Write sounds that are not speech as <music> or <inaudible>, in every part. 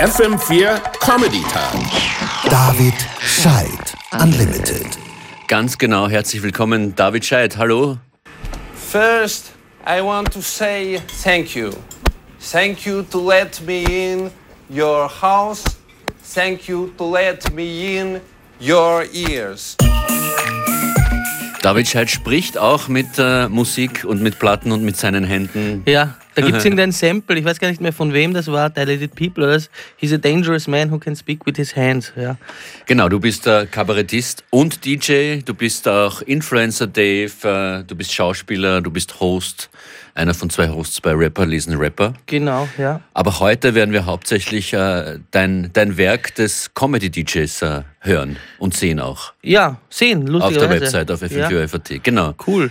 FM4 Comedy Tag. David Scheid Unlimited. Ganz genau, herzlich willkommen, David Scheid. Hallo. First, I want to say thank you. Thank you to let me in your house. Thank you to let me in your ears. David Scheid spricht auch mit äh, Musik und mit Platten und mit seinen Händen. Ja, da gibt es irgendein Sample, ich weiß gar nicht mehr von wem das war, Dilated People oder das. He's a dangerous man who can speak with his hands. Ja. Genau, du bist äh, Kabarettist und DJ, du bist auch Influencer Dave, äh, du bist Schauspieler, du bist Host, einer von zwei Hosts bei Rapper Lesen Rapper. Genau, ja. Aber heute werden wir hauptsächlich äh, dein, dein Werk des Comedy-DJs äh, hören und sehen auch. Ja, sehen, Auf lustigerweise. der Website, auf Ja. FM4FAT. Genau. Cool.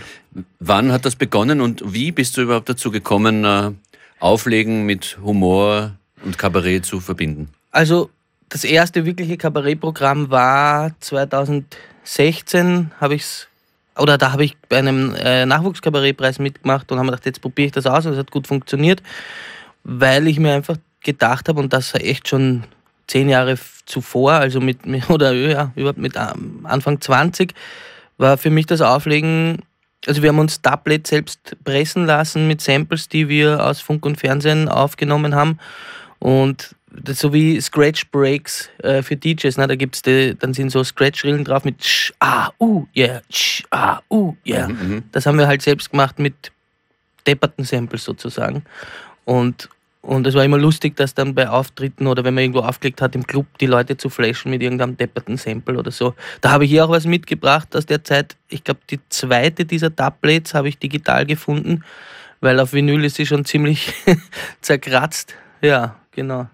Wann hat das begonnen und wie bist du überhaupt dazu gekommen, äh, Auflegen mit Humor und Kabarett zu verbinden? Also das erste wirkliche Kabarettprogramm war 2016, habe ich's oder da habe ich bei einem äh, Nachwuchskabarettpreis mitgemacht und habe mir gedacht, jetzt probiere ich das aus und es hat gut funktioniert, weil ich mir einfach gedacht habe und das war echt schon zehn Jahre zuvor, also mit mit- <laughs> oder ja, überhaupt mit ähm, Anfang 20 war für mich das Auflegen also wir haben uns Tablet selbst pressen lassen mit Samples, die wir aus Funk und Fernsehen aufgenommen haben. Und so wie Scratch Breaks äh, für DJs, ne? da gibt's die, dann sind so Scratch-Rillen drauf mit Sch, ah, uh, yeah, Sch, ah, uh, yeah. Das haben wir halt selbst gemacht mit depperten Samples sozusagen. Und, und es war immer lustig, dass dann bei Auftritten oder wenn man irgendwo aufgelegt hat im Club, die Leute zu flashen mit irgendeinem depperten Sample oder so. Da habe ich hier auch was mitgebracht aus der Zeit. Ich glaube, die zweite dieser Tablets habe ich digital gefunden, weil auf Vinyl ist sie schon ziemlich <laughs> zerkratzt. Ja, genau.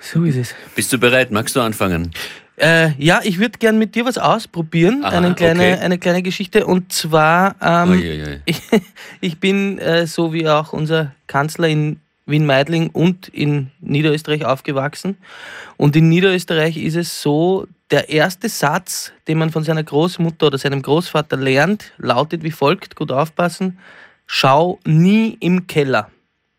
So ist es. Bist du bereit? Magst du anfangen? Äh, ja, ich würde gern mit dir was ausprobieren. Aha, eine, kleine, okay. eine kleine Geschichte. Und zwar, ähm, Uiuiui. ich, <laughs> ich bin äh, so wie auch unser Kanzler in Wien-Meidling und in Niederösterreich aufgewachsen. Und in Niederösterreich ist es so, der erste Satz, den man von seiner Großmutter oder seinem Großvater lernt, lautet wie folgt, gut aufpassen, schau nie im Keller.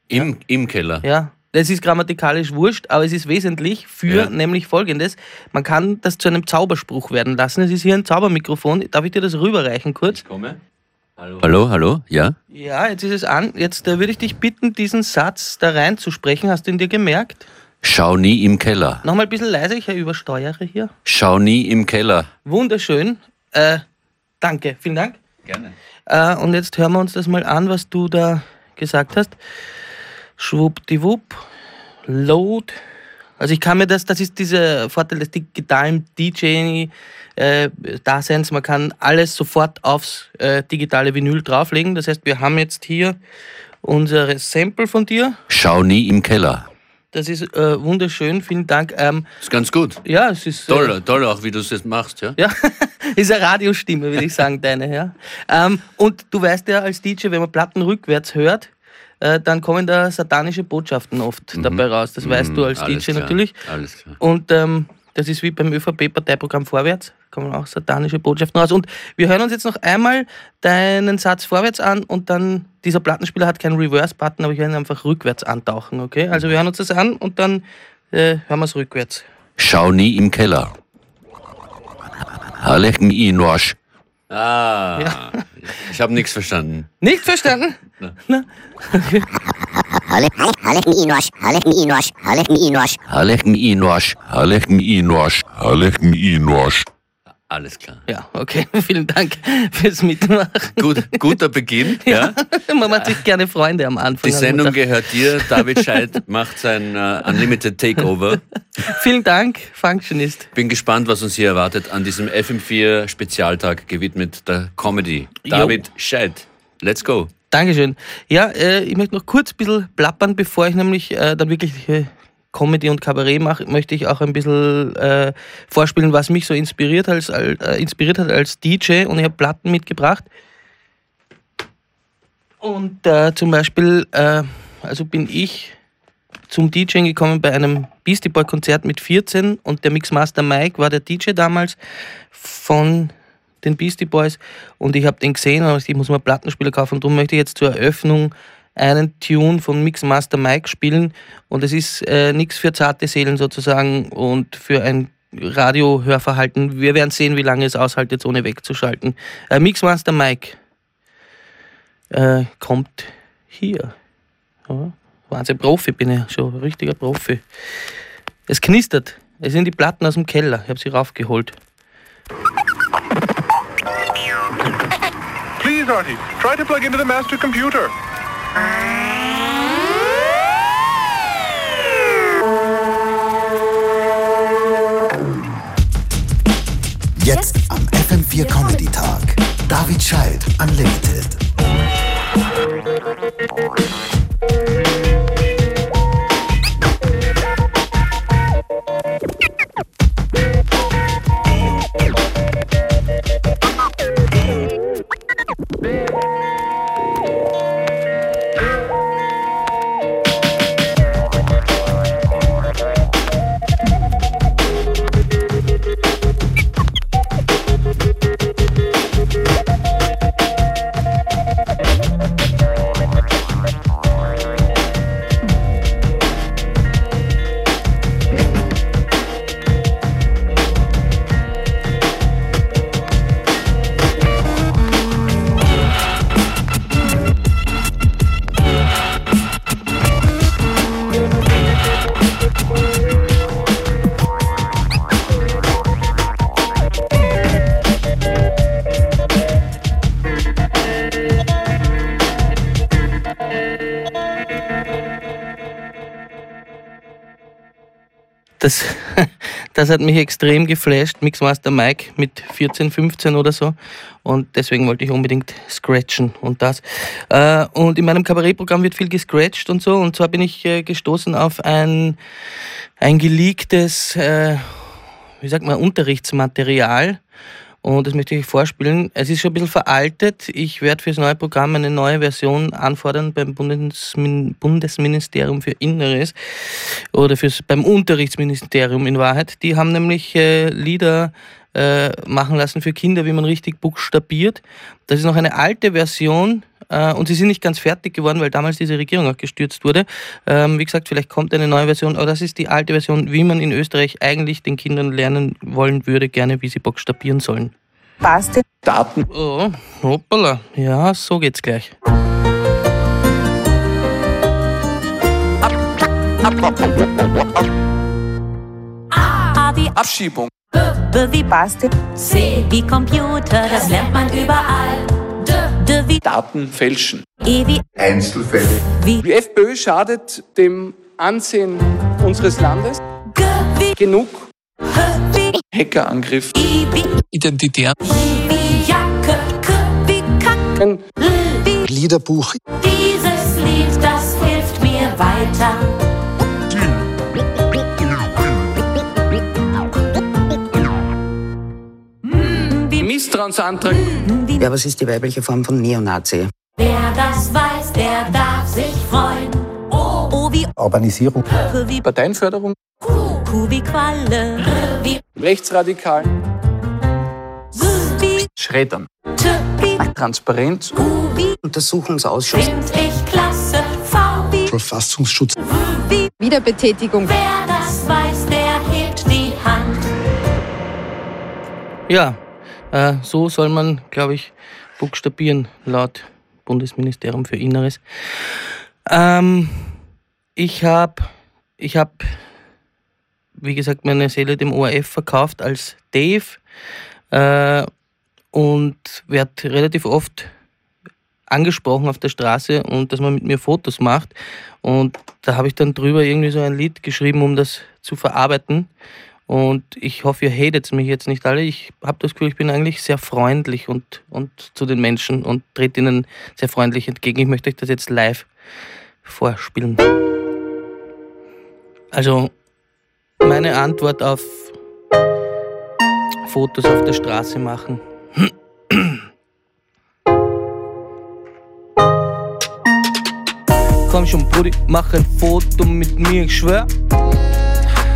Im, Im Keller. Ja, das ist grammatikalisch wurscht, aber es ist wesentlich für Ja. nämlich folgendes. Man kann das zu einem Zauberspruch werden lassen. Es ist hier ein Zaubermikrofon. Darf ich dir das rüberreichen kurz? Komme. Hallo. Hallo, hallo, ja? Ja, jetzt ist es an. Jetzt äh, würde ich dich bitten, diesen Satz da reinzusprechen. Hast du ihn dir gemerkt? Schau nie im Keller. Nochmal ein bisschen leiser, ich übersteuere hier. Schau nie im Keller. Wunderschön. Äh, danke, vielen Dank. Gerne. Äh, und jetzt hören wir uns das mal an, was du da gesagt hast. Schwuppdiwupp, Load. Also ich kann mir das, das ist dieser Vorteil des digitalen DJ-Daseins, man kann alles sofort aufs äh, digitale Vinyl drauflegen. Das heißt, wir haben jetzt hier unsere Sample von dir. Schau nie im Keller. Das ist äh, wunderschön, vielen Dank. Ähm, Ist ganz gut. ja, es ist... äh, Toll, toll auch, wie du es jetzt machst, ja? ja, <laughs> ist eine Radiostimme, würde ich sagen, <laughs> deine, ja. Ähm, und du weißt ja als DJ, wenn man Platten rückwärts hört, äh, dann kommen da satanische Botschaften oft dabei raus. Das weißt du als Mhm. Alles DJ klar, natürlich. Alles klar. Und ähm, das ist wie beim ÖVP-Parteiprogramm Vorwärts, kommen auch satanische Botschaften raus. Und wir hören uns jetzt noch einmal deinen Satz vorwärts an und dann, dieser Plattenspieler hat keinen Reverse-Button, aber ich werde ihn einfach rückwärts antauchen, okay? Also wir hören uns das an und dann äh, hören wir es rückwärts. Schau nie im Keller. Hallecken Inosch. Ah, ich habe nichts verstanden. Nicht verstanden? Inosch, Hallecken Inosch, Hallecken Inosch. Hallecken Inosch. Alles klar. Ja, okay. <laughs> Vielen Dank fürs Mitmachen. Gut, guter Beginn. <laughs> Ja. <laughs> Man macht sich gerne Freunde am Anfang. Die Sendung gehört dir. David Scheid macht sein äh, Unlimited Takeover. Vielen Dank, Functionist. Bin gespannt, was uns hier erwartet an diesem FM4 Spezialtag gewidmet der Comedy. David Scheid, let's go. Dankeschön. Ja, äh, ich möchte noch kurz ein bisschen plappern, bevor ich nämlich äh, dann wirklich äh, Comedy und Kabarett mache, möchte ich auch ein bisschen äh, vorspielen, was mich so inspiriert, als, als, äh, inspiriert hat als DJ. Und ich habe Platten mitgebracht. Und äh, zum Beispiel, äh, also bin ich zum DJing gekommen bei einem Beastie Boy Konzert mit 14 und der Mixmaster Mike war der DJ damals von den Beastie Boys und ich habe den gesehen und ich muss mal Plattenspieler kaufen und darum möchte ich jetzt zur Eröffnung einen Tune von Mixmaster Mike spielen und es ist äh, nichts für zarte Seelen sozusagen und für ein Radiohörverhalten. Wir werden sehen, wie lange es aushält, jetzt ohne wegzuschalten. Äh, Mixmaster Mike äh, kommt hier. Ja, Wahnsinn, Profi bin ich schon, richtiger Profi. Es knistert. Es sind die Platten aus dem Keller. Ich habe sie raufgeholt. Please, Artie, try to plug into the master computer. Jetzt am FM4 Comedy Tag. David Scheid Unlimited. Das, <laughs> das hat mich extrem geflasht, Mixmaster Mike mit 14, 15 oder so. Und deswegen wollte ich unbedingt scratchen und das. Äh, Und in meinem Kabarettprogramm wird viel gescratcht und so. Und zwar bin ich äh, gestoßen auf ein, ein geleaktes, äh, wie sagt man, Unterrichtsmaterial. Und das möchte ich euch vorspielen. Es ist schon ein bisschen veraltet. Ich werde für das neue Programm eine neue Version anfordern beim Bundesmin Bundesministerium für Inneres oder fürs, beim Unterrichtsministerium in Wahrheit. Die haben nämlich äh, Lieder äh, machen lassen für Kinder, wie man richtig buchstabiert. Das ist noch eine alte Version äh, und sie sind nicht ganz fertig geworden, weil damals diese Regierung auch gestürzt wurde. Ähm, wie gesagt, vielleicht kommt eine neue Version, aber das ist die alte Version, wie man in Österreich eigentlich den Kindern lernen wollen würde, gerne wie sie buchstabieren sollen. Passt. Daten. Oh, hoppala. Ja, so geht's gleich. A wie Abschiebung. B wie Basti. C wie Computer, das lernt man überall. D, D wie Daten fälschen. E wie Einzelfälle. Die FPÖ schadet dem Ansehen unseres Landes. G wie Genug H wie Hackerangriff. Wie Identitär. J wie Jacke. K wie Kack. Ein L wie Liederbuch. Dieses Lied, das hilft mir weiter. Misstrauensantrag. Ja, was ist die weibliche Form von Neonazi? Wer das weiß, der darf sich freuen. O, O wie Urbanisierung. Wie Parteienförderung. Q, Q wie Qualle. R wie Rechtsradikalen. S wie Schreddern. T wie Transparenz. U wie Untersuchungsausschuss. find ich klasse. V wie Verfassungsschutz. wie Wiederbetätigung. Wer das weiß, der hebt die Hand. Ja, äh, so soll man, glaube ich, buchstabieren, laut Bundesministerium für Inneres. Ähm, ich habe, ich hab, wie gesagt, meine Seele dem ORF verkauft als Dave äh, und werde relativ oft angesprochen auf der Straße und dass man mit mir Fotos macht. Und da habe ich dann drüber irgendwie so ein Lied geschrieben, um das zu verarbeiten. Und ich hoffe, ihr hatet mich jetzt nicht alle. Ich habe das Gefühl, ich bin eigentlich sehr freundlich und, und zu den Menschen und trete ihnen sehr freundlich entgegen. Ich möchte euch das jetzt live vorspielen. Also, meine Antwort auf Fotos auf der Straße machen. Komm schon, Brudi, mach ein Foto mit mir, ich schwör.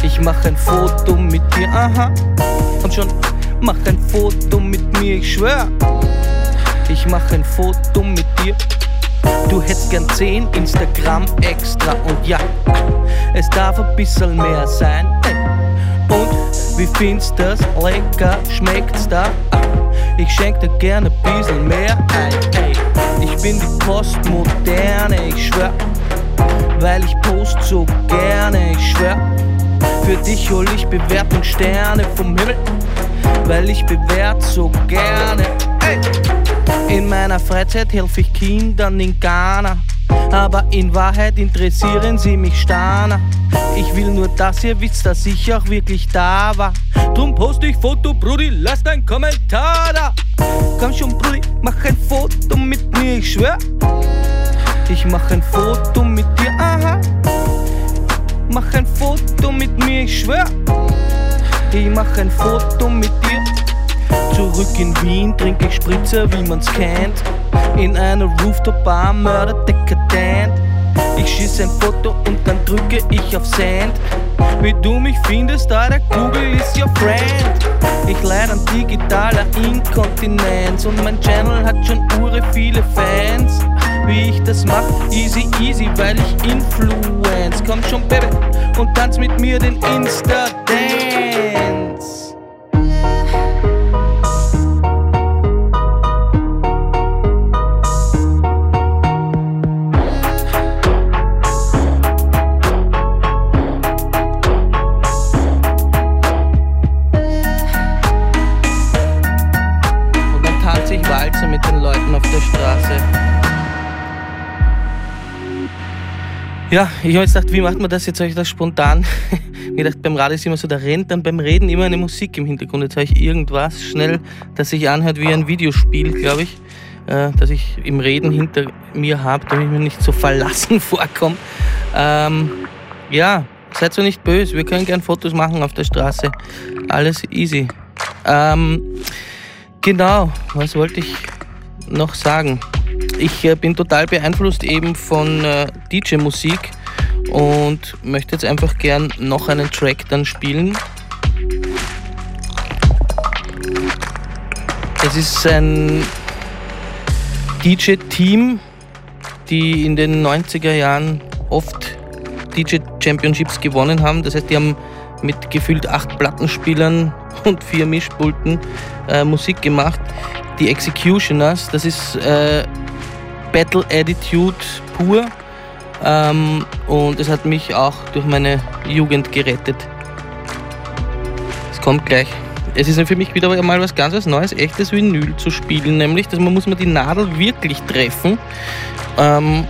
Ich mach ein Foto mit dir, aha. Komm schon, mach ein Foto mit mir, ich schwör. Ich mach ein Foto mit dir. Du hättest gern 10 Instagram extra und ja, es darf ein bisschen mehr sein. Und wie findest das? Lecker, schmeckt's da? Ah, Ich schenk dir gerne ein bisschen mehr ein. Ich bin die Postmoderne, ich schwör, weil ich post so gerne, ich schwör. Für dich hol ich Bewertungssterne vom Himmel, weil ich bewert so gerne. Ey. In meiner Freizeit helfe ich Kindern in Ghana. Aber in Wahrheit interessieren sie mich starner. Ich will nur, dass ihr wisst, dass ich auch wirklich da war. Drum poste ich Foto, Brudi, lass dein Kommentar da. Komm schon, Brudi, mach ein Foto mit mir, ich schwör. Ich mach ein Foto mit dir, aha. Mach ein Foto mit mir, ich schwör. Ich mach ein Foto mit dir. Zurück in Wien trinke ich Spritzer, wie man's kennt. In einer Rooftop-Bar mörder dekadent. Ich schieß ein Foto und dann drücke ich auf Send. Wie du mich findest, Alter, Google ist your friend. Ich leid an digitaler Inkontinenz und mein Channel hat schon ure viele Fans. Wie ich das mach, easy easy, weil ich influence. Komm schon, Baby, und tanz mit mir den Insta-Dance. Ja, ich habe jetzt gedacht, wie macht man das? Jetzt habe ich das spontan mir <laughs> gedacht, beim Radio ist immer so, da rennt dann beim Reden immer eine Musik im Hintergrund. Jetzt habe ich irgendwas schnell, das sich anhört wie ein Videospiel, glaube ich, äh, das ich im Reden hinter mir habe, damit ich mir nicht so verlassen <laughs> vorkomme. Ähm, ja, seid so nicht böse, wir können gern Fotos machen auf der Straße. Alles easy. Ähm, genau, was wollte ich noch sagen? Ich äh, bin total beeinflusst eben von äh, DJ-Musik und möchte jetzt einfach gern noch einen Track dann spielen. Das ist ein DJ-Team, die in den 90er Jahren oft DJ-Championships gewonnen haben. Das heißt, die haben mit gefühlt acht Plattenspielern <laughs> und vier Mischpulten äh, Musik gemacht. Die Executioners, das ist äh, Battle Attitude pur. Ähm, und es hat mich auch durch meine Jugend gerettet. Es kommt gleich. Es ist für mich wieder mal was ganz was Neues, echtes Vinyl zu spielen, nämlich, dass man muss man die Nadel wirklich treffen ähm,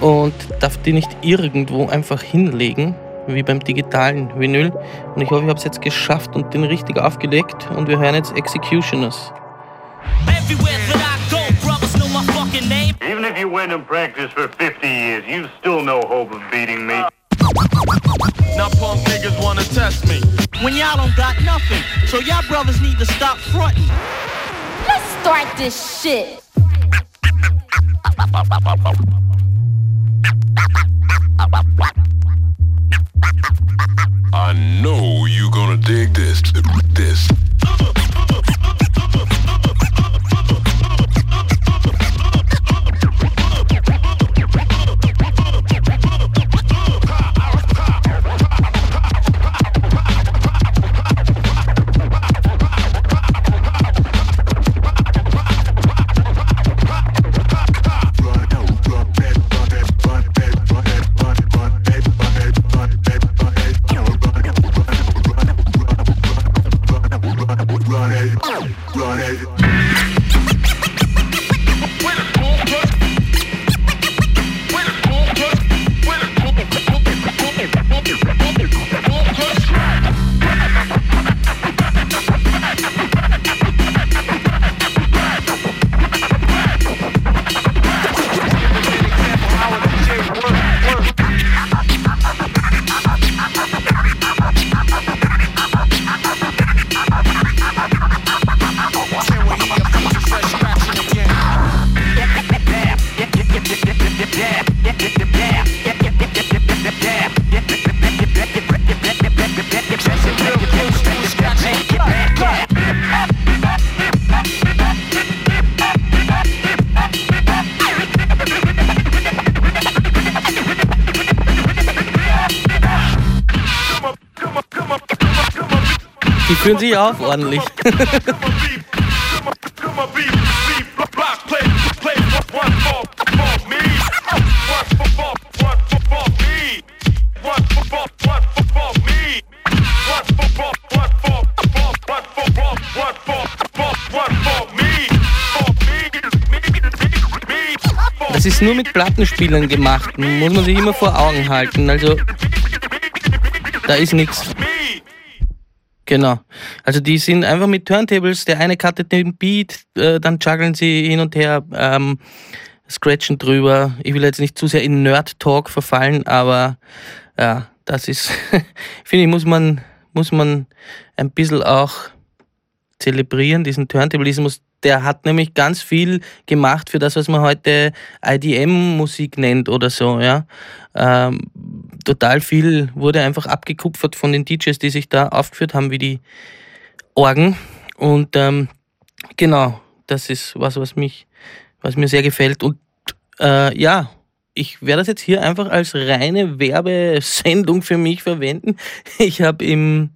und darf die nicht irgendwo einfach hinlegen, wie beim digitalen Vinyl. Und ich hoffe, ich habe es jetzt geschafft und den richtig aufgelegt und wir hören jetzt Executioners. Even if you went and practiced for 50 years, you've still no hope of beating me. Now punk niggas wanna test me. When y'all don't got nothing, so y'all brothers need to stop fronting. Let's start this shit. I know you gonna dig this. This. Die auf ordentlich. Das ist nur mit Plattenspielern gemacht, muss man sich immer vor Augen halten. Also da ist nichts. Genau. Also die sind einfach mit Turntables, der eine cuttet den Beat, äh, dann juggeln sie hin und her, ähm, scratchen drüber. Ich will jetzt nicht zu sehr in Nerd-Talk verfallen, aber ja, das ist, <laughs> finde ich, muss man, muss man ein bisschen auch zelebrieren, diesen Turntablismus. Der hat nämlich ganz viel gemacht für das, was man heute IDM-Musik nennt oder so, ja. Ähm, total viel wurde einfach abgekupfert von den DJs, die sich da aufgeführt haben, wie die Orgen. Und ähm, genau, das ist was, was mich, was mir sehr gefällt. Und äh, ja, ich werde das jetzt hier einfach als reine Werbesendung für mich verwenden. Ich habe im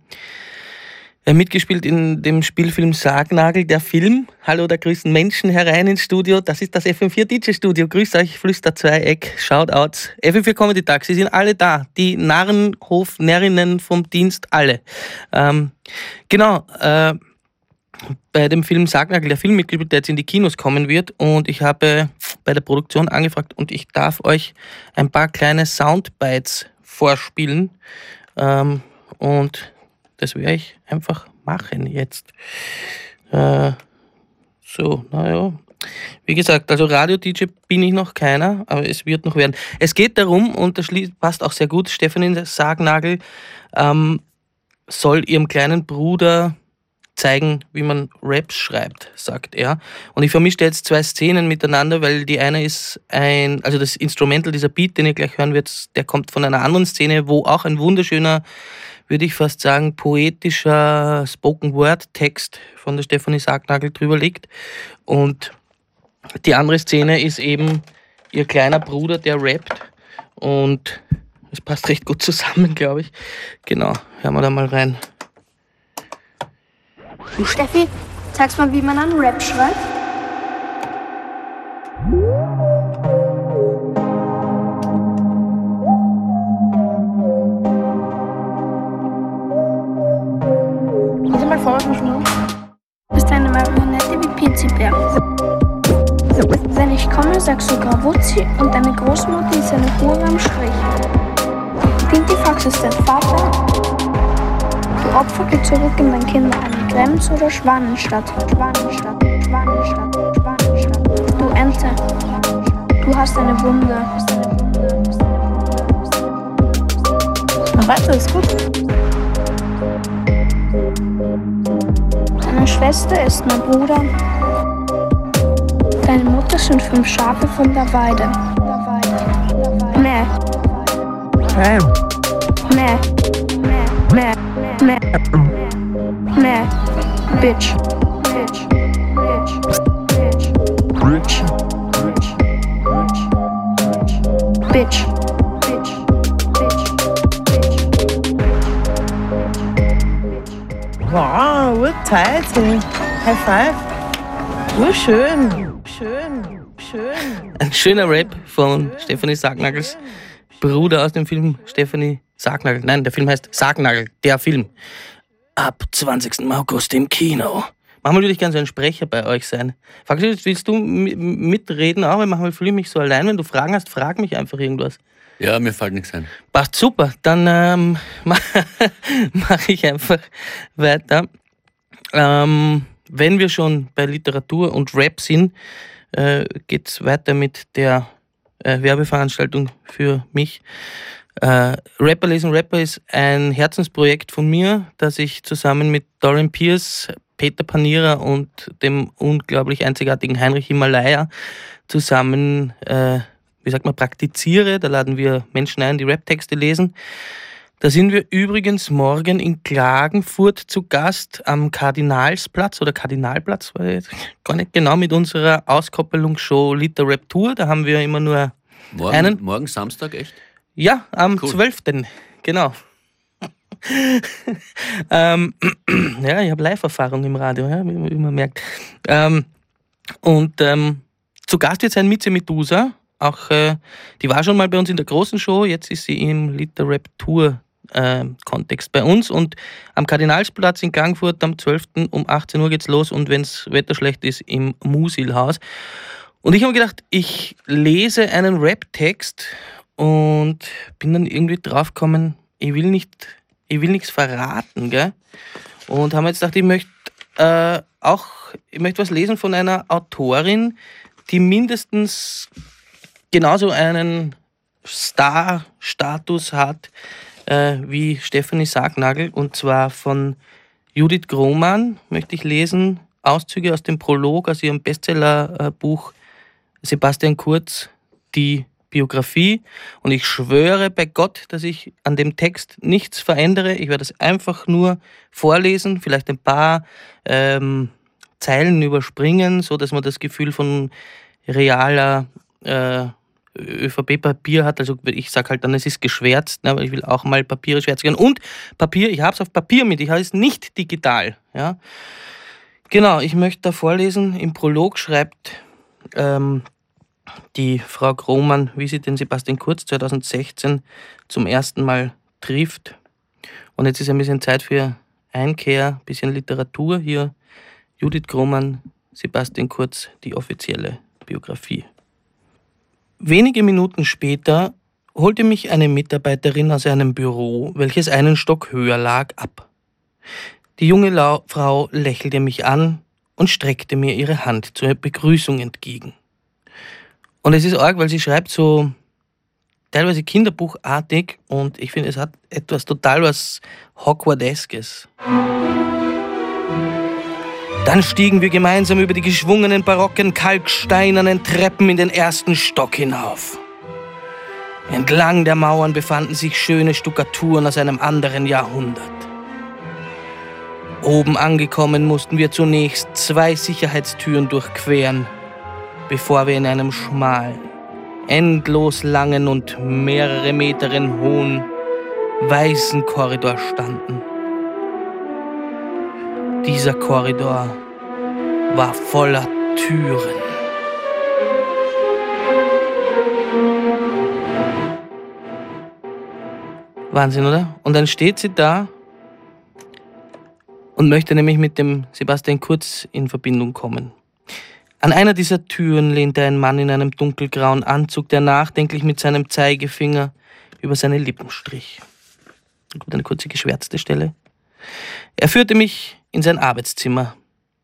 mitgespielt in dem Spielfilm Sargnagel, der Film. Hallo, da grüßen Menschen herein ins Studio. Das ist das FM4 DJ Studio. Grüßt euch, Flüster Zweieck, Shoutouts. FM4 Comedy Tag, sie sind alle da. Die Narrenhof-Närrinnen vom Dienst, alle. Ähm, genau, äh, bei dem Film Sargnagel, der Film mitgespielt, der jetzt in die Kinos kommen wird. Und ich habe bei der Produktion angefragt und ich darf euch ein paar kleine Soundbites vorspielen. Ähm, und das werde ich einfach machen jetzt. Äh, so, naja. Wie gesagt, also Radio-DJ bin ich noch keiner, aber es wird noch werden. Es geht darum, und das passt auch sehr gut, Stefanie Sargnagel ähm, soll ihrem kleinen Bruder zeigen, wie man Raps schreibt, sagt er. Und ich vermische jetzt zwei Szenen miteinander, weil die eine ist ein, also das Instrumental, dieser Beat, den ihr gleich hören werdet, der kommt von einer anderen Szene, wo auch ein wunderschöner würde ich fast sagen, poetischer Spoken-Word-Text von der Stefanie Sargnagel drüber liegt. Und die andere Szene ist eben ihr kleiner Bruder, der rappt. Und es passt recht gut zusammen, glaube ich. Genau, hören wir da mal rein. Du Steffi, sagst mal, wie man einen Rap schreibt? Sagst du Gravuzzi und deine Großmutter ist eine Hure am Strich. Pintifax ist dein Vater. Du Opfer geh zurück in dein Kinderheim. Krems oder Schwanenstadt? Schwanenstadt, Schwanenstadt, Schwanenstadt. Du Ente, du hast eine Wunde. Mach weiter, ist gut. Deine Schwester ist mein Bruder. Deine Mutter sind fünf Schafe von der Weide. Mäh. Mäh. Mäh. Mäh. Mäh. Bitch. Bitch. Bitch. Bitch. Bitch. Bitch. Bitch. Wow, urteilt. High five. Urschön. Schön. Ein schöner Rap von Stefanie Sargnagels Bruder aus dem Film Stefanie Sargnagel. Nein, der Film heißt Sargnagel, der Film. Ab 20. August im Kino. Manchmal würde ich gerne so ein Sprecher bei euch sein. Faktisch, willst du mi- mitreden auch? Weil manchmal fühle ich mich so allein. Wenn du Fragen hast, frag mich einfach irgendwas. Ja, mir fällt nichts ein. Passt super. Dann ähm, <laughs> mache ich einfach weiter. Ähm, wenn wir schon bei Literatur und Rap sind, äh, geht es weiter mit der äh, Werbeveranstaltung für mich. Äh, Rapper lesen Rapper ist ein Herzensprojekt von mir, das ich zusammen mit Dorian Pierce, Peter Panierer und dem unglaublich einzigartigen Heinrich Himalaya zusammen, äh, wie sagt man, praktiziere. Da laden wir Menschen ein, die Raptexte lesen. Da sind wir übrigens morgen in Klagenfurt zu Gast am Kardinalsplatz oder Kardinalplatz, jetzt gar nicht genau, mit unserer Auskoppelungsshow Liter Rap Tour. Da haben wir immer nur Morgen, einen. morgen Samstag, echt? Ja, am Cool. 12. Genau. <laughs> ähm, <clears throat> ja, ich habe Live-Erfahrung im Radio, ja, wie, wie man merkt. Ähm, und ähm, zu Gast wird sein Mitze Medusa. Auch, äh, die war schon mal bei uns in der großen Show, jetzt ist sie im Liter Rap Tour äh, Kontext bei uns und am Kardinalsplatz in Gangfurt am 12. um 18 Uhr geht's los und wenn's Wetter schlecht ist, im Musilhaus. Und ich habe gedacht, ich lese einen Rap-Text und bin dann irgendwie draufgekommen, ich will nicht, ich will nichts verraten, gell? Und haben jetzt gedacht, ich möchte äh, auch, ich möchte was lesen von einer Autorin, die mindestens genauso einen Star-Status hat äh, wie Stephanie Sargnagel und zwar von Judith Grohmann möchte ich lesen, Auszüge aus dem Prolog aus ihrem Bestsellerbuch Sebastian Kurz, die Biografie. Und ich schwöre bei Gott, dass ich an dem Text nichts verändere. Ich werde es einfach nur vorlesen, vielleicht ein paar ähm, Zeilen überspringen, so dass man das Gefühl von realer äh, ÖVP-Papier hat. Also ich sage halt dann, es ist geschwärzt, ne, aber ich will auch mal Papiere schwärzen. Und Papier, ich habe es auf Papier mit, ich habe es nicht digital. Ja. Genau, ich möchte da vorlesen. Im Prolog schreibt ähm, die Frau Krohmann, wie sie den Sebastian Kurz 2016 zum ersten Mal trifft. Und jetzt ist ein bisschen Zeit für Einkehr, ein bisschen Literatur hier. Judith Krohmann, Sebastian Kurz, die offizielle Biografie. Wenige Minuten später holte mich eine Mitarbeiterin aus einem Büro, welches einen Stock höher lag, ab. Die junge Lau Frau lächelte mich an und streckte mir ihre Hand zur Begrüßung entgegen. Und es ist arg, weil sie schreibt so teilweise kinderbuchartig und ich finde, es hat etwas total was Hogwarteskes. Dann stiegen wir gemeinsam über die geschwungenen barocken kalksteinernen Treppen in den ersten Stock hinauf. Entlang der Mauern befanden sich schöne Stuckaturen aus einem anderen Jahrhundert. Oben angekommen mussten wir zunächst zwei Sicherheitstüren durchqueren, bevor wir in einem schmalen, endlos langen und mehrere Metern hohen, weißen Korridor standen. Dieser Korridor war voller Türen. Wahnsinn, oder? Und dann steht sie da und möchte nämlich mit dem Sebastian Kurz in Verbindung kommen. An einer dieser Türen lehnte ein Mann in einem dunkelgrauen Anzug, der nachdenklich mit seinem Zeigefinger über seine Lippen strich. Eine kurze geschwärzte Stelle. Er führte mich in sein Arbeitszimmer.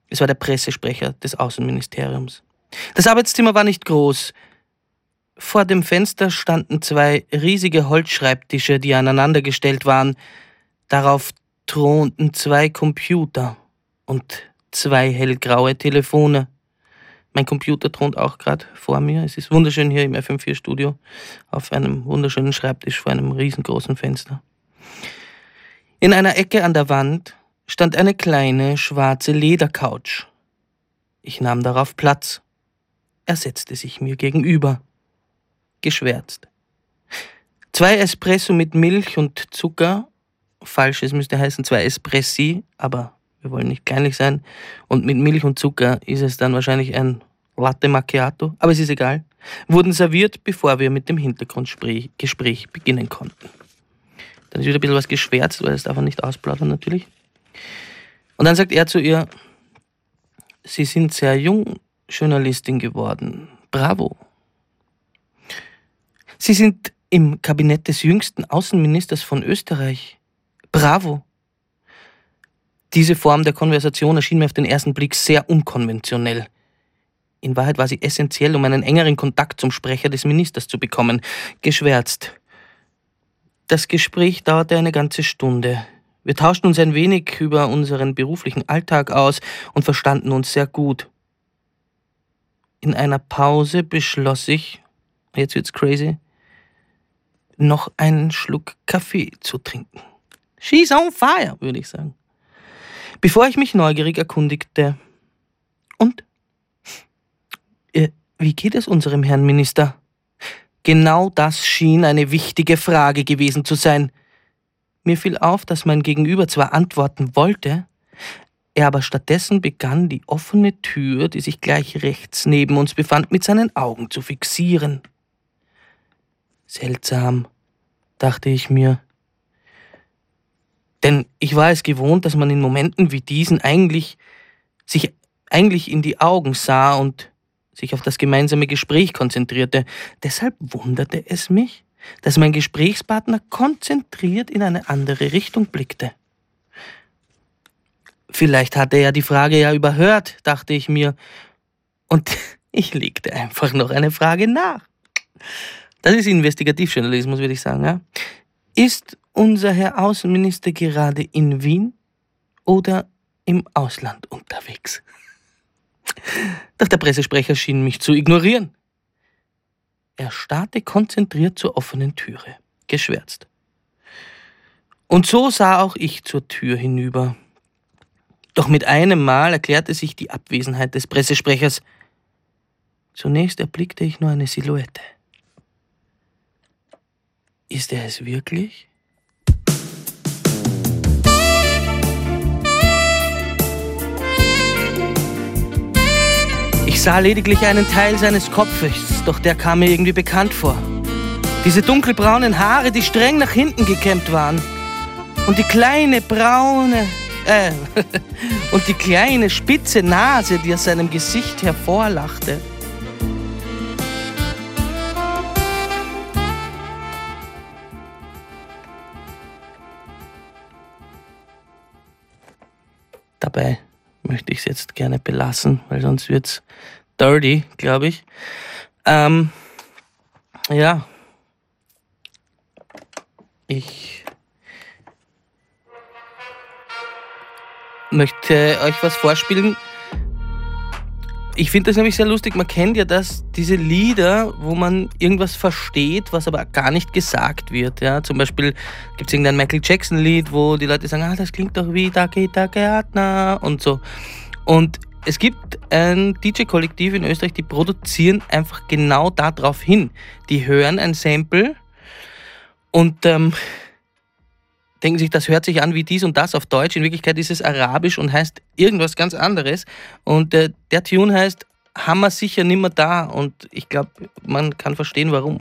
Es war der Pressesprecher des Außenministeriums. Das Arbeitszimmer war nicht groß. Vor dem Fenster standen zwei riesige Holzschreibtische, die aneinandergestellt waren. Darauf thronten zwei Computer und zwei hellgraue Telefone. Mein Computer thront auch gerade vor mir. Es ist wunderschön hier im FM4-Studio auf einem wunderschönen Schreibtisch vor einem riesengroßen Fenster. In einer Ecke an der Wand stand eine kleine schwarze Ledercouch. Ich nahm darauf Platz. Er setzte sich mir gegenüber. Geschwärzt. Zwei Espresso mit Milch und Zucker. Falsch, es müsste heißen zwei Espressi, aber wir wollen nicht kleinlich sein. Und mit Milch und Zucker ist es dann wahrscheinlich ein Latte Macchiato, aber es ist egal. Wurden serviert, bevor wir mit dem Hintergrundgespräch beginnen konnten. Dann ist wieder ein bisschen was geschwärzt, weil das darf er nicht ausplaudern natürlich. Und dann sagt er zu ihr, Sie sind sehr jung Journalistin geworden. Bravo. Sie sind im Kabinett des jüngsten Außenministers von Österreich. Bravo. Diese Form der Konversation erschien mir auf den ersten Blick sehr unkonventionell. In Wahrheit war sie essentiell, um einen engeren Kontakt zum Sprecher des Ministers zu bekommen. Geschwärzt. Das Gespräch dauerte eine ganze Stunde. Wir tauschten uns ein wenig über unseren beruflichen Alltag aus und verstanden uns sehr gut. In einer Pause beschloss ich, jetzt wird's crazy, noch einen Schluck Kaffee zu trinken. She's on fire, würde ich sagen. Bevor ich mich neugierig erkundigte. Und? Äh, wie geht es unserem Herrn Minister? Genau das schien eine wichtige Frage gewesen zu sein. Mir fiel auf, dass mein Gegenüber zwar antworten wollte, er aber stattdessen begann, die offene Tür, die sich gleich rechts neben uns befand, mit seinen Augen zu fixieren. Seltsam, dachte ich mir. Denn ich war es gewohnt, dass man in Momenten wie diesen eigentlich sich eigentlich in die Augen sah und sich auf das gemeinsame Gespräch konzentrierte. Deshalb wunderte es mich, dass mein Gesprächspartner konzentriert in eine andere Richtung blickte. Vielleicht hatte er die Frage ja überhört, dachte ich mir, und <laughs> ich legte einfach noch eine Frage nach. Das ist Investigativjournalismus, würde ich sagen. Ja? Ist unser Herr Außenminister gerade in Wien oder im Ausland unterwegs? Doch der Pressesprecher schien mich zu ignorieren. Er starrte konzentriert zur offenen Türe, geschwärzt. Und so sah auch ich zur Tür hinüber. Doch mit einem Mal erklärte sich die Abwesenheit des Pressesprechers. Zunächst erblickte ich nur eine Silhouette. Ist er es wirklich? Sah lediglich einen Teil seines Kopfes, doch der kam mir irgendwie bekannt vor. Diese dunkelbraunen Haare, die streng nach hinten gekämmt waren. Und die kleine braune, äh, <laughs> und die kleine spitze Nase, die aus seinem Gesicht hervorlachte. Dabei möchte ich es jetzt gerne belassen, weil sonst wird es dirty, glaube ich. Ähm, ja. Ich möchte euch was vorspielen. Ich finde das nämlich sehr lustig. Man kennt ja das, diese Lieder, wo man irgendwas versteht, was aber gar nicht gesagt wird. Ja? Zum Beispiel gibt es irgendein Michael Jackson-Lied, wo die Leute sagen, ah, das klingt doch wie Da geht der Gärtner und so. Und es gibt ein DJ-Kollektiv in Österreich, die produzieren einfach genau darauf hin. Die hören ein Sample und ähm, denken sich, das hört sich an wie dies und das auf Deutsch. In Wirklichkeit ist es arabisch und heißt irgendwas ganz anderes. Und äh, der Tune heißt Hammer sicher nimmer da. Und ich glaube, man kann verstehen, warum.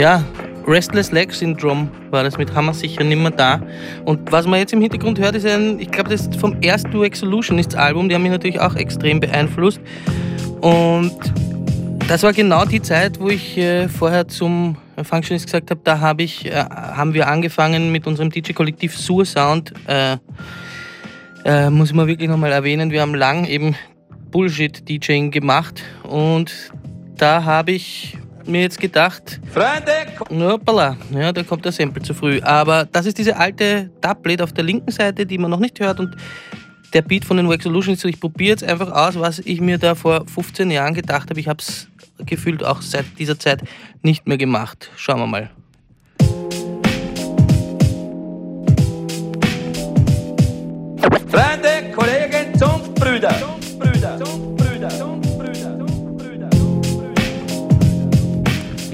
Ja, Restless Leg Syndrome war das mit Hammer sicher nimmer da. Und was man jetzt im Hintergrund hört, ist ein, ich glaube, das ist vom ersten ist das Album, die haben mich natürlich auch extrem beeinflusst. Und das war genau die Zeit, wo ich äh, vorher zum Functionist gesagt habe, da hab ich, äh, haben wir angefangen mit unserem DJ-Kollektiv Sursound. Äh, äh, muss ich mal wirklich nochmal erwähnen, wir haben lang eben Bullshit-DJing gemacht und da habe ich mir jetzt gedacht, Freunde! Hoppala, ja, da kommt der Sample zu früh. Aber das ist diese alte Dubplate auf der linken Seite, die man noch nicht hört und der Beat von den Wax Solution ist so, ich probiere jetzt einfach aus, was ich mir da vor 15 Jahren gedacht habe. Ich habe es gefühlt auch seit dieser Zeit nicht mehr gemacht. Schauen wir mal. Freunde, Kollegen, Zunftbrüder. Ich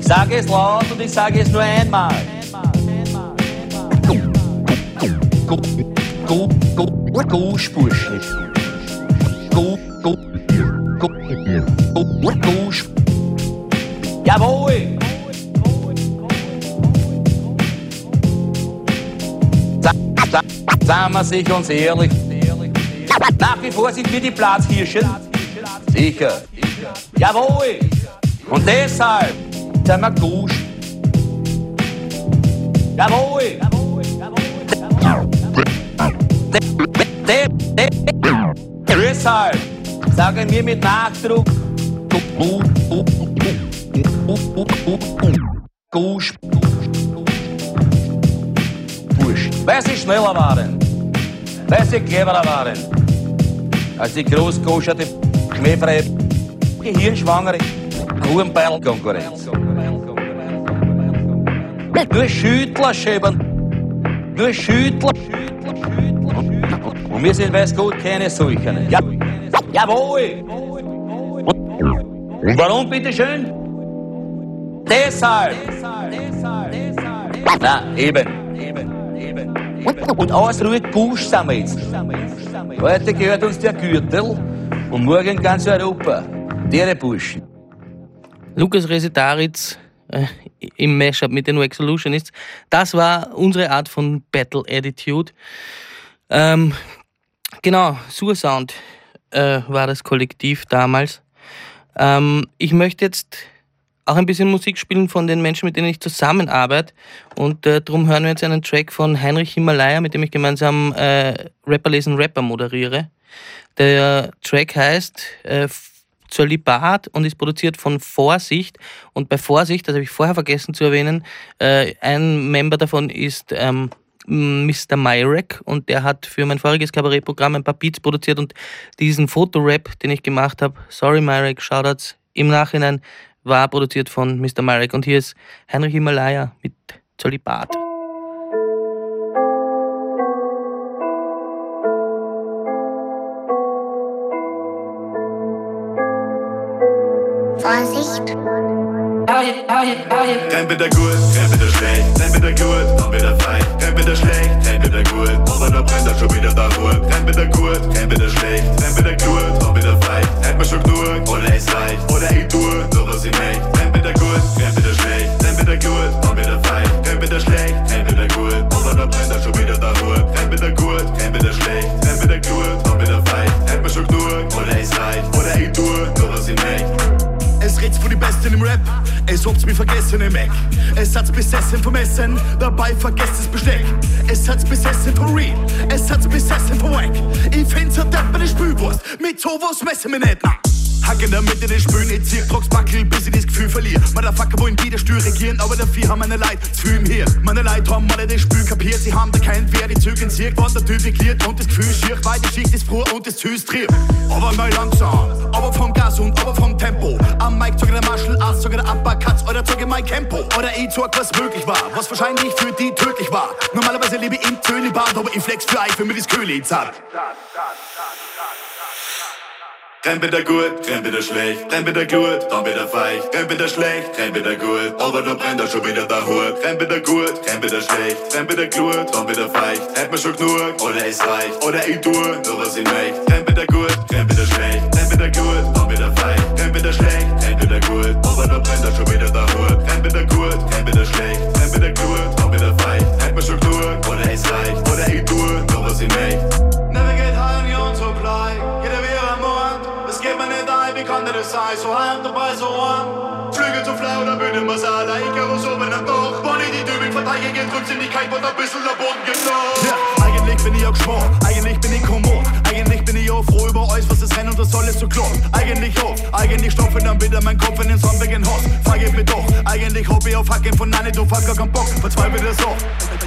sage es laut und ich sage es nur einmal. Guschbuschen. Gusch. Jawohl! Sagen wir sich uns ehrlich. Nach wie vor sind wir die Platzhirschen. Sicher. Jawohl! Und deshalb Gusch. Jawohl! De- de- Deshalb sagen wir mit Nachdruck Gusch. Bursch. Weil sie schneller waren, weil sie cleverer waren, als die großkoscherte, schmähfreie, gehirnschwangere Hurenbeil-Konkurrenz. Nur Schüttler schäbern, nur Schüttler. Und wir sind, weiß Gott, keine solchen. Ja, jawohl! Und warum, bitteschön? Deshalb! Na, eben. Und ausruhig Gusch sind wir jetzt. Heute gehört uns der Gürtel und morgen ganz Europa. Dere Burschen. Lukas Resetaritz äh, im Mashup mit den Wax Solutionists. Das war unsere Art von Battle Attitude. Ähm, genau, Sursound äh, war das Kollektiv damals. Ähm, ich möchte jetzt auch ein bisschen Musik spielen von den Menschen, mit denen ich zusammenarbeite. Und äh, darum hören wir jetzt einen Track von Heinrich Himalaya, mit dem ich gemeinsam äh, Rapper lesen Rapper moderiere. Der Track heißt äh, Zölibat und ist produziert von Vorsicht. Und bei Vorsicht, das habe ich vorher vergessen zu erwähnen, äh, ein Member davon ist ähm, Mr. Myrek und der hat für mein voriges Kabarettprogramm ein paar Beats produziert und diesen Fotorap, den ich gemacht habe, sorry Myrek, Shoutouts, im Nachhinein war produziert von Mr. Myrek. Und hier ist Heinrich Himalaya mit Zölibat. Kein bitte gut, bitte schlecht, kein bitte gut, bitte fein. Bitte schlecht, kein bitte gut, aber da brennt er schon wieder da Ruhe. Bitte gut, bitte schlecht, kein bitte gut, bitte fein. Hält mir schon genug, oder es reicht, oder ich tue, nur was ich möchte. Bitte gut, bitte schlecht, kein bitte gut, bitte fein. Bitte schlecht, kein bitte gut, aber da brennt er schon wieder da Ruhe. Bitte gut, bitte schlecht, kein bitte gut, bitte fein. Hält mir schon genug, oder es reicht, oder ich tue, nur was ich möchte. Es red's von die Besten im Rap, es habt's mir vergessen im Eck. Es hat's besessen vom Essen, dabei vergesst das Besteck. Es hat's besessen vom Real, es hat's besessen vom Wack. Ich find's halt deppere Spülwurst, mit sowas messen wir nicht, na. Hacken damit in den Spülen, ich zieh Trocks Backel, bis ich das Gefühl verliere. Motherfucker wollen wieder Stühl regieren, aber dafür haben meine Leute zu fühlen hier. Meine Leute haben alle das Spül kapiert, sie haben da keinen Wer, die zögern siegt, was der Typ dekliert und das Gefühl schier, weil die Schicht ist froh und das Züß trieb. Aber mal langsam, aber vom Gas und aber vom Tempo. Am Mic zog der Marshall Arzt, zog der Uppercuts oder zog mein Tempo. Oder ich zog was möglich war, was wahrscheinlich für die tödlich war. Normalerweise lebe ich im Tönibad, aber ich flex für euch, für mir das Köhle Kein bitte gut, kein bitte schlecht, kein bitte gut, dann bitte feig. Kein bitte schlecht, kein bitte gut, aber da brennt er schon wieder der Hut. Kein bitte gut, kein bitte schlecht, kein bitte gut, dann bitte feig. Hält mir schon genug, oder es reicht, oder ich tue, nur was ich möchte. Kein bitte gut, kein bitte schlecht, kein bitte gut, dann bitte feig. Kein bitte schlecht, kein bitte gut, aber da brennt er schon wieder der ein, wie kann das sein? So so warm. Flügel zu flau, da bin ich Masala. Ich geh raus oben am Dach. Bonnie, die Dübel verteidigen, Drucksinnigkeit, wird ein bisschen der Boden geflogen. Ja, eigentlich bin ich auch geschworen. Eigentlich bin ich Humor. Nur froh über alles, was es rennt und das alles so klar. Eigentlich hoch, eigentlich stopfe dann wieder mein Kopf in den Sand wegen Hass. Frage mir doch, eigentlich hab ich auf Hacken von Nanny, du fuck gar keinen Bock, verzweifelt er so.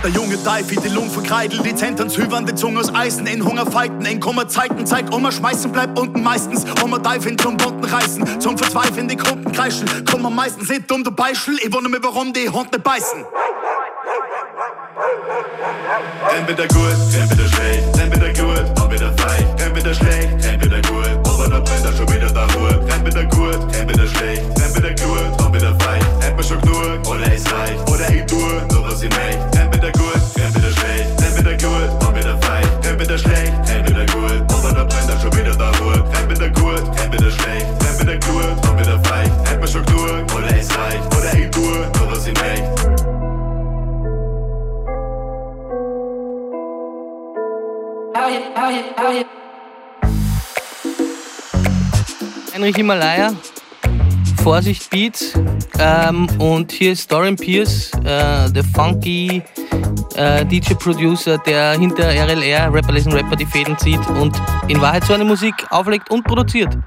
Der junge Dive, die Lungen von Kreidel, die Zentren zübern, die Zunge aus Eisen, in Hunger fighten, in Kummer zeiten, zeigt Oma schmeißen, bleibt unten meistens. Oma Dive hin zum bunten reißen, zum Verzweifeln die Kunden kreischen. Kummer meistens nicht dumm, du Beispiel, ich wundere mich, warum die Hunde beißen. Entweder gut, entweder schlecht, entweder gut, entweder feig, entweder schlecht, entweder gut, aber da brennt er schon wieder der Hut. Entweder gut, entweder schlecht, entweder gut, entweder feig, entweder schon genug, oder es reicht, oder ich tue nur was ich möchte. Heinrich Himalaya, Vorsicht Beats ähm, und hier ist Dorian Pierce, äh, der funky äh, DJ-Producer, der hinter RLR, Rapper Lesen Rapper, die Fäden zieht und in Wahrheit so eine Musik auflegt und produziert.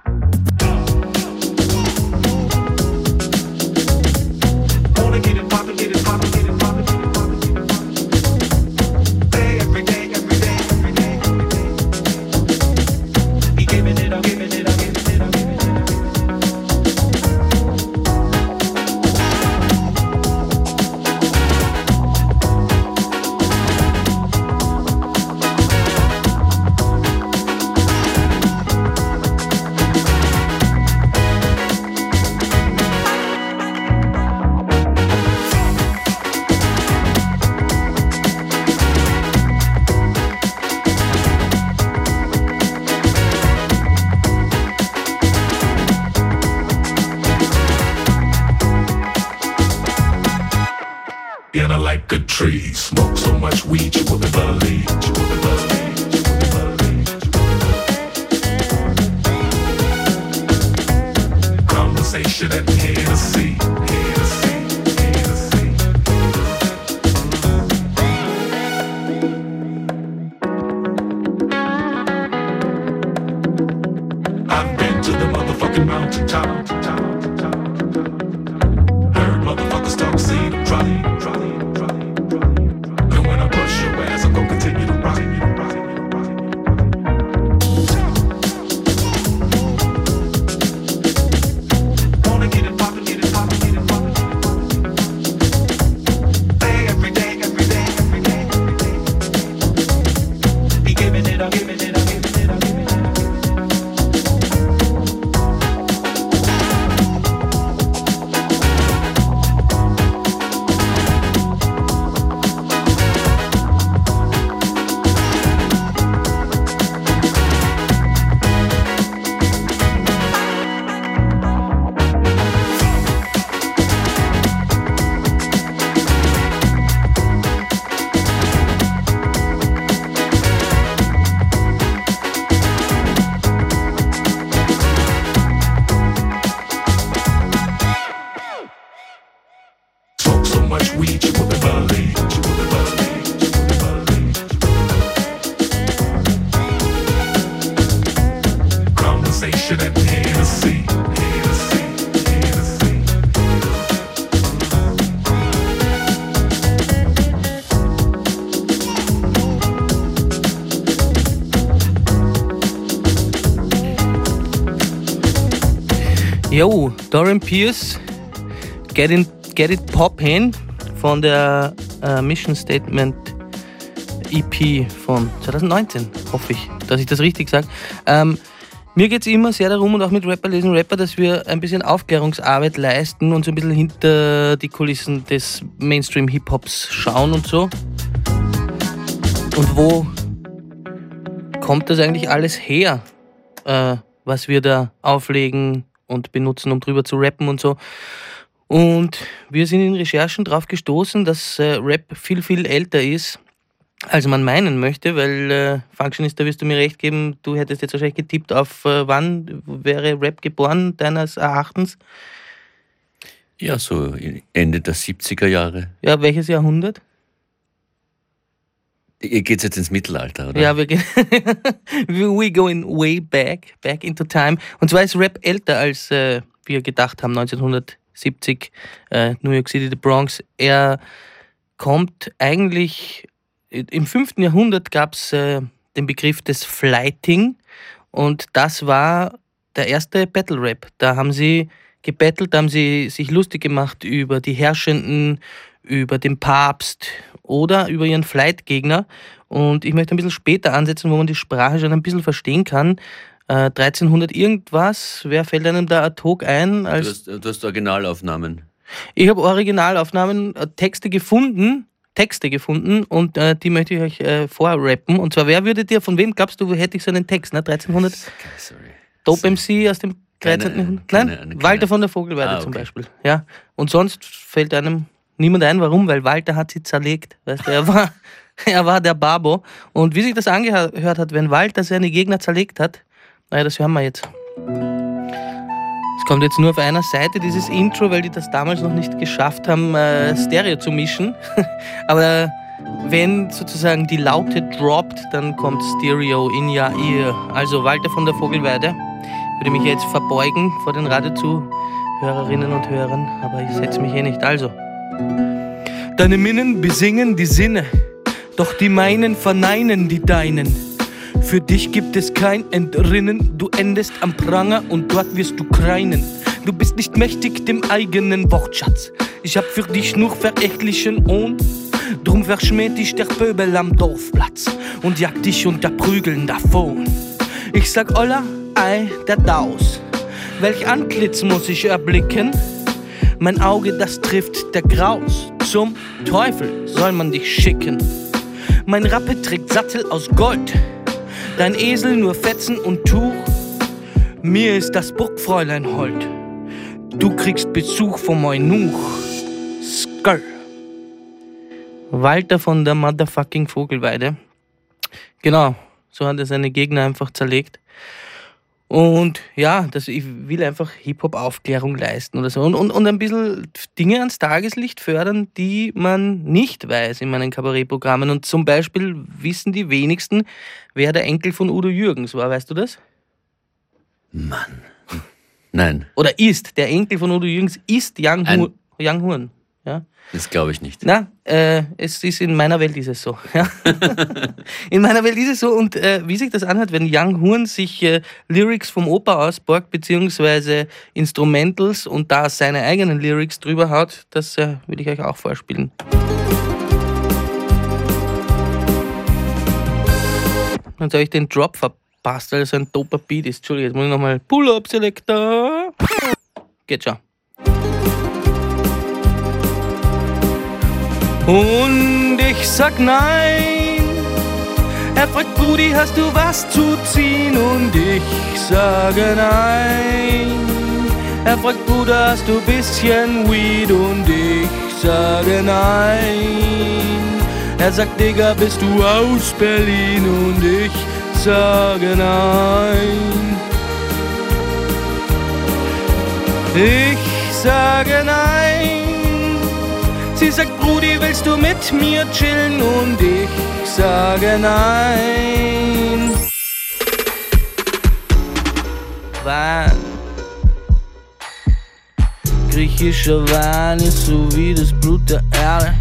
Dorian Pierce, Get, in, Get It Poppin' von der äh, Mission Statement EP von 2019, hoffe ich, dass ich das richtig sage. Ähm, mir geht es immer sehr darum und auch mit Rapper lesen Rapper, dass wir ein bisschen Aufklärungsarbeit leisten und so ein bisschen hinter die Kulissen des Mainstream-Hip-Hops schauen und so. Und wo kommt das eigentlich alles her, äh, was wir da auflegen und benutzen, um drüber zu rappen und so. Und wir sind in Recherchen darauf gestoßen, dass äh, Rap viel, viel älter ist, als man meinen möchte, weil äh, Functionist, da wirst du mir recht geben, du hättest jetzt wahrscheinlich getippt auf äh, wann wäre Rap geboren, deines Erachtens. Ja, so Ende der 70er Jahre. Ja, welches Jahrhundert? Ihr geht jetzt ins Mittelalter, oder? Ja, wir gehen. <laughs> we going way back, back into time. Und zwar ist Rap älter, als äh, wir gedacht haben, 1970, äh, New York City, the Bronx. Er kommt eigentlich, im 5. Jahrhundert gab es äh, den Begriff des Flighting und das war der erste Battle Rap. Da haben sie gebettelt, da haben sie sich lustig gemacht über die Herrschenden, über den Papst oder über ihren Flightgegner. Und ich möchte ein bisschen später ansetzen, wo man die Sprache schon ein bisschen verstehen kann. Äh, 1300 irgendwas, wer fällt einem da ad hoc ein? Du hast, du hast Originalaufnahmen. ich habe Originalaufnahmen, äh, Texte gefunden, Texte gefunden und äh, die möchte ich euch äh, vorrappen. Und zwar, wer würde dir, von wem glaubst du, hätte ich so einen Text? Ne? 1300? Sorry. Dope MC aus dem 13. Keine- keine- keine- Walter von der Vogelweide Ah, zum okay. Beispiel. Ja. Und sonst fällt einem niemand ein, warum? Weil Walter hat sie zerlegt. Weißt du, er war, <laughs> er war der Babo. Und wie sich das angehört hat, wenn Walter seine Gegner zerlegt hat, naja, das hören wir jetzt. Es kommt jetzt nur auf einer Seite dieses Intro, weil die das damals noch nicht geschafft haben, äh, Stereo zu mischen. <laughs> Aber wenn sozusagen die Laute droppt, dann kommt Stereo in your ear. Also Walter von der Vogelweide. Würde mich jetzt verbeugen vor den Radiozuhörerinnen und Hörern, aber ich setze mich eh nicht. Also. Deine Minnen besingen die Sinne, doch die meinen verneinen die deinen. Für dich gibt es kein Entrinnen, du endest am Pranger und dort wirst du kreinen. Du bist nicht mächtig dem eigenen Wortschatz. Ich hab für dich nur verächtlichen und drum verschmäht dich der Pöbel am Dorfplatz und jagt dich unter Prügeln davon. Ich sag Olla, ei, der Daus. Welch Antlitz muss ich erblicken? Mein Auge, das trifft der Graus. Zum Teufel soll man dich schicken. Mein Rappe trägt Sattel aus Gold. Dein Esel nur Fetzen und Tuch. Mir ist das Burgfräulein hold. Du kriegst Besuch vom Eunuch. Skr. Walter von der Motherfucking Vogelweide. Genau, so hat er seine Gegner einfach zerlegt. Und ja, das, ich will einfach Hip-Hop-Aufklärung leisten oder so. Und, und, und ein bisschen Dinge ans Tageslicht fördern, die man nicht weiß in meinen Kabarettprogrammen. Und zum Beispiel wissen die wenigsten, wer der Enkel von Udo Jürgens war. Weißt du das? Nein, Oder ist. Der Enkel von Udo Jürgens ist Young, Hu Young Horn. Ja? Das glaube ich nicht. Na, äh, es ist in meiner Welt ist es so. <laughs> Ja? in meiner Welt ist es so und äh, wie sich das anhört, wenn Young Horn sich äh, Lyrics vom Oper ausborgt, beziehungsweise Instrumentals und da seine eigenen Lyrics drüber haut, das äh, würde ich euch auch vorspielen. Jetzt habe ich den Drop verpasst, weil es ein doper Beat ist. Entschuldigung, jetzt muss ich nochmal Pull-Up-Selector. Geht schon. Und ich sag nein. Er fragt, Brudi, hast du was zu ziehen? Und ich sage nein. Er fragt, Bruder, hast du bisschen Weed? Und ich sage nein. Er sagt, Digga, bist du aus Berlin? Und ich sage nein. Ich sage nein. Sie sagt, Brudi, willst du mit mir chillen? Und ich sage nein. Wein. Griechischer Wein ist so wie das Blut der Erde.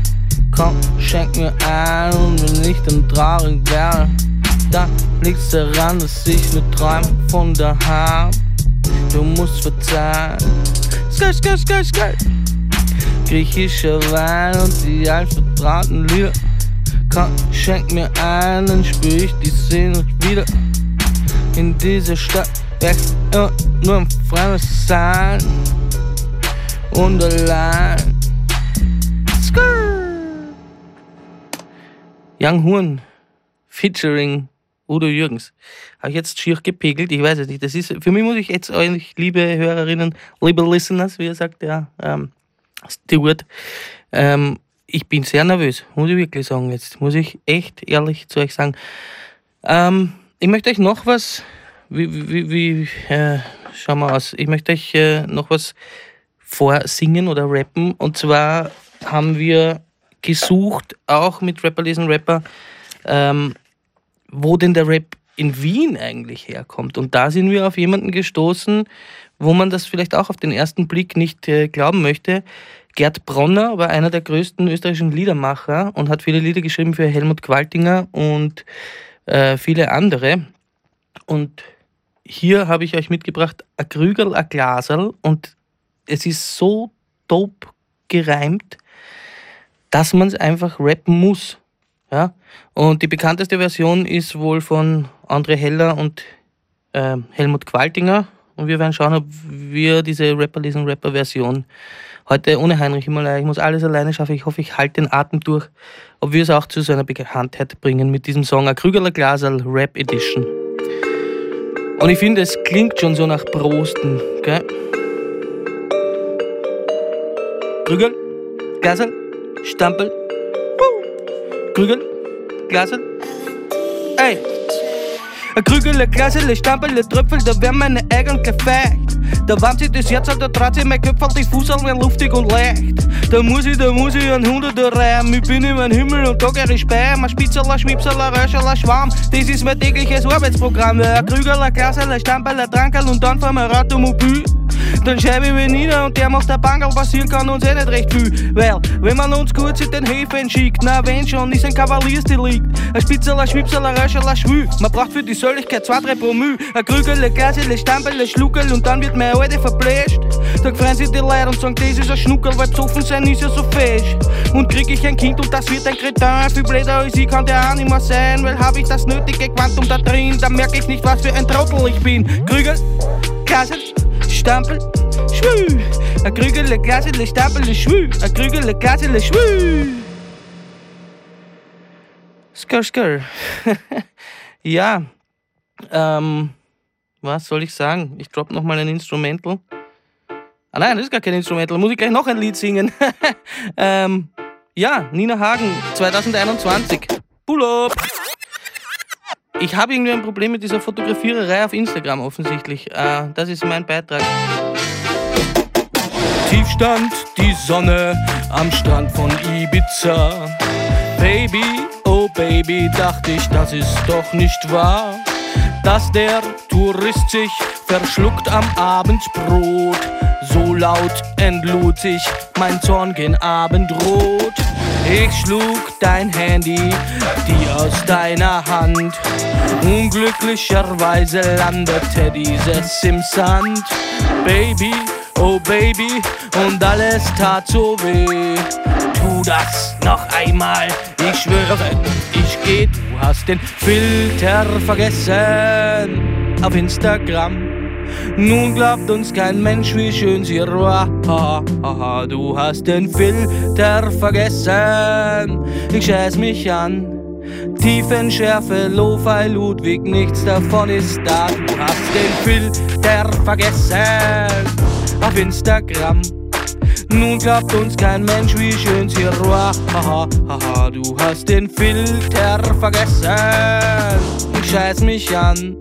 Komm, schenk mir ein und wenn ich dann traurig werde, dann liegt's daran, dass ich nur träum von daheim. Du musst verzeihen. Skr, skr, skr, skr griechischer Wein und die altvertrauten Lieder. Komm, schenk mir ein, dann spür ich die Sehnsucht wieder. In dieser Stadt ich immer nur ein fremdes sein und allein. Skrrr. Young Horn featuring Udo Jürgens. Habe ich jetzt schier gepegelt? Ich weiß es nicht. Das ist, für mich muss ich jetzt euch, liebe Hörerinnen, liebe Listeners, wie er sagt, ja, ähm, Stewart. Ähm, ich bin sehr nervös, muss ich wirklich sagen. Jetzt muss ich echt ehrlich zu euch sagen. Ähm, ich möchte euch noch was, wie, wie, wie äh, schauen wir aus, ich möchte euch äh, noch was vorsingen oder rappen. Und zwar haben wir gesucht, auch mit Rapper lesen Rapper, ähm, wo denn der Rap in Wien eigentlich herkommt. Und da sind wir auf jemanden gestoßen, wo man das vielleicht auch auf den ersten Blick nicht äh, glauben möchte. Gerd Bronner war einer der größten österreichischen Liedermacher und hat viele Lieder geschrieben für Helmut Qualtinger und äh, viele andere. Und hier habe ich euch mitgebracht a Krügerl, a Glaserl und es ist so dope gereimt, dass man es einfach rappen muss. Ja? Und die bekannteste Version ist wohl von André Heller und äh, Helmut Qualtinger. Und wir werden schauen, ob wir diese Rapper lesen Rapper-Version heute ohne Heinrich Himalaya, ich muss alles alleine schaffen, ich hoffe, ich halte den Atem durch, ob wir es auch zu so einer Bekanntheit bringen mit diesem Song, a Krügerler Glaserl Rap Edition. Und ich finde, es klingt schon so nach Prosten, gell? Krügerl, Glaserl, Stampel, Woo. Krügerl, Glaserl, ey. Ein Krügel, ein Glasel, ein Stampel, ein Tröpfel, da werden meine Eigen gefegt. Da wärmt sich das Herz, da dreht sich mein Köpfel, die Fußel werden luftig und leicht. Da muss ich, da muss ich ein Hunderter rein, ich bin in meinem Himmel und geh ich bei. Mein Spitzeler, Schwipseler, Röscheler, Schwarm, das ist mein tägliches Arbeitsprogramm. Ein ein Stampel, ein Trankerl und dann fahren wir Automobil. Dann schreibe ich mir nieder und der macht der Bangal, passieren kann uns eh nicht recht viel. Weil, wenn man uns kurz in den Häfen schickt, na wenn schon, ist ein Kavaliersdelikt. Ein Spitzeler, Schwipseler, Röscheler, Schwül. Man braucht für die Säuligkeit zwei, drei Promille. Ein ein Stampel, ein Schluckel und dann wird mein Alte verbläscht. Da freuen sich die Leute und sagen, das ist ein Schnuckel, weil besoffen sein ist ja so fesch. Und krieg ich ein Kind und das wird ein Kretin. Viel blöder als ich kann der auch nicht mehr sein, weil hab ich das nötige Quantum da drin. Da merk ich nicht, was für ein Trottel ich bin. Krügel, Glasel, Stampel, Schwü. Ein Krügel, ein Stampel, Schwü. Ein Krügel, ein Schwü. Skr, skr. <laughs> ja, ähm, was soll ich sagen? Ich drop nochmal ein Instrumental. Ah nein, das ist gar kein Instrumental. Muss ich gleich noch ein Lied singen? <laughs> ähm, ja, Nina Hagen, 2021. Pull up! Ich habe irgendwie ein Problem mit dieser Fotografiererei auf Instagram offensichtlich. Äh, das ist mein Beitrag. Tief stand die Sonne am Strand von Ibiza. Baby, oh Baby, dachte ich, das ist doch nicht wahr. Dass der Tourist sich verschluckt am Abendbrot. So laut entlud sich mein Zorn gen Abendrot. Ich schlug dein Handy, die aus deiner Hand. Unglücklicherweise landete dieses im Sand. Baby, oh Baby, und alles tat so weh. Tu das noch einmal, ich schwöre, ich geh, du hast den Filter vergessen auf Instagram. Nun glaubt uns kein Mensch, wie schön sie war. Du hast den Filter vergessen. Ich scheiß mich an. Tiefenschärfe, Lo-Fi, Ludwig, nichts davon ist da. Du hast den Filter vergessen auf Instagram. Nun glaubt uns kein Mensch, wie schön sie war. Haha, haha, du hast den Filter vergessen. Ich scheiß mich an.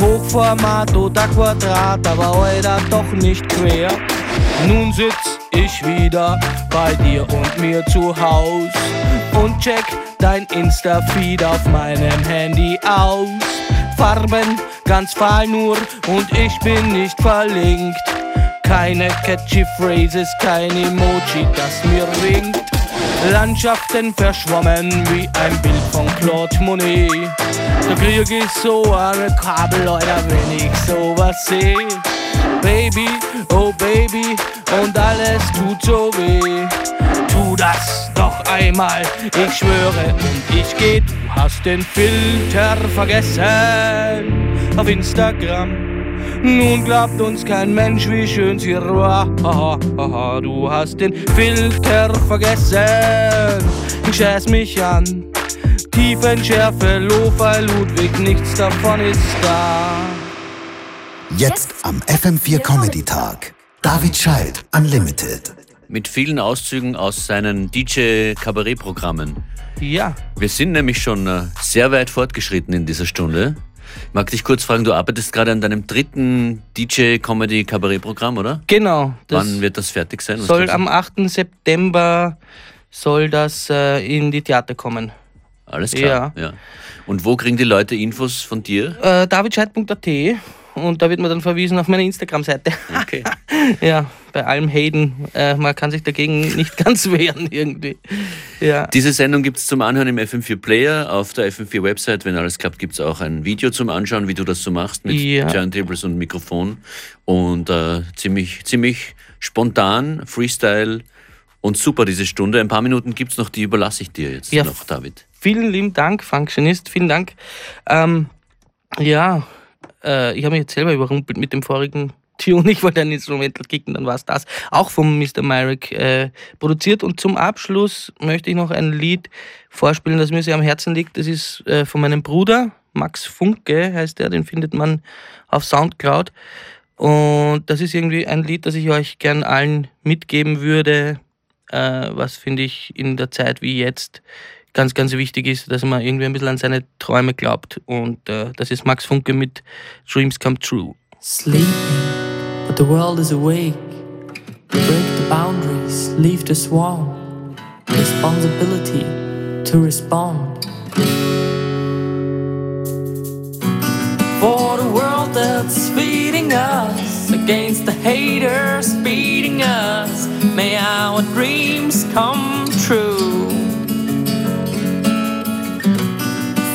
Hochformat oder Quadrat, aber heute doch nicht quer. Nun sitz ich wieder bei dir und mir zu Haus und check dein Insta-Feed auf meinem Handy aus. Farben ganz fahl nur und ich bin nicht verlinkt. Keine catchy Phrases, kein Emoji, das mir winkt. Landschaften verschwommen wie ein Bild von Claude Monet. Da krieg ich so eine Kabel, Leute, wenn ich sowas seh. Baby, oh Baby, und alles tut so weh. Tu das noch einmal, ich schwöre und ich geh. Du hast den Filter vergessen auf Instagram. Nun glaubt uns kein Mensch, wie schön sie war. Du hast den Filter vergessen. Ich scheiß mich an. Tiefenschärfe, Lo-Fi, Ludwig, nichts davon ist da. Jetzt am FM4 Comedy Tag. David Scheid Unlimited. Mit vielen Auszügen aus seinen DJ-Kabarettprogrammen. Ja. Wir sind nämlich schon äh, sehr weit fortgeschritten in dieser Stunde. Ich mag dich kurz fragen, du arbeitest gerade an deinem dritten DJ-Comedy-Kabarettprogramm, oder? Genau. Wann wird das fertig sein? Was Soll am 8. September soll das äh, in die Theater kommen. Alles klar. Ja. Und wo kriegen die Leute Infos von dir? Äh, davidscheid.at und da wird man dann verwiesen auf meine Instagram-Seite. Okay. <laughs> ja, bei allem Hayden. Äh, man kann sich dagegen nicht <laughs> ganz wehren irgendwie. Ja. Diese Sendung gibt es zum Anhören im FM4 Player. Auf der FM4 Website, wenn alles klappt, gibt es auch ein Video zum Anschauen, wie du das so machst mit Ja. Turntables und Mikrofon. Und äh, ziemlich, ziemlich spontan, Freestyle und super diese Stunde. Ein paar Minuten gibt es noch, die überlasse ich dir jetzt Ja. noch, David. Vielen lieben Dank, Functionist. Vielen Dank. Ähm, ja, äh, ich habe mich jetzt selber überrumpelt mit dem vorigen Tune. Ich wollte ein Instrumental kicken, dann war es das. Auch vom Mr. Myrick äh, produziert. Und zum Abschluss möchte ich noch ein Lied vorspielen, das mir sehr am Herzen liegt. Das ist äh, von meinem Bruder, Max Funke heißt er. Den findet man auf Soundcloud. Und das ist irgendwie ein Lied, das ich euch gern allen mitgeben würde, äh, was finde ich in der Zeit wie jetzt ganz, ganz wichtig ist, dass man irgendwie ein bisschen an seine Träume glaubt. Und äh, das ist Max Funke mit Dreams Come True. Sleeping, but the world is awake. Break the boundaries, leave the swarm. Responsibility to respond. For the world that's feeding us against the haters beating us, may our dreams come true.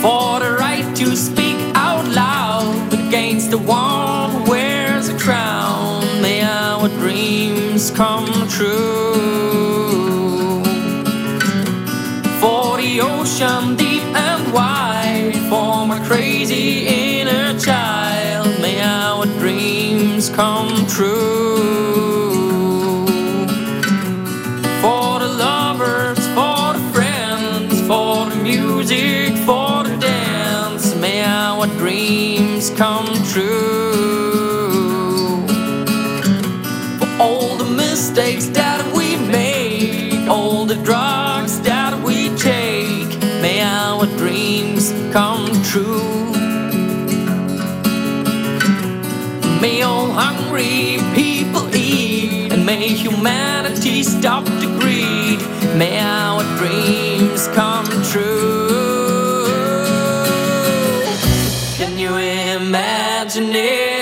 For the right to speak out loud against the one dreams come true. For the ocean deep and wide, for my crazy inner child, may our dreams come true. May all hungry people eat, and may humanity stop the greed. May our dreams come true. Can you imagine it?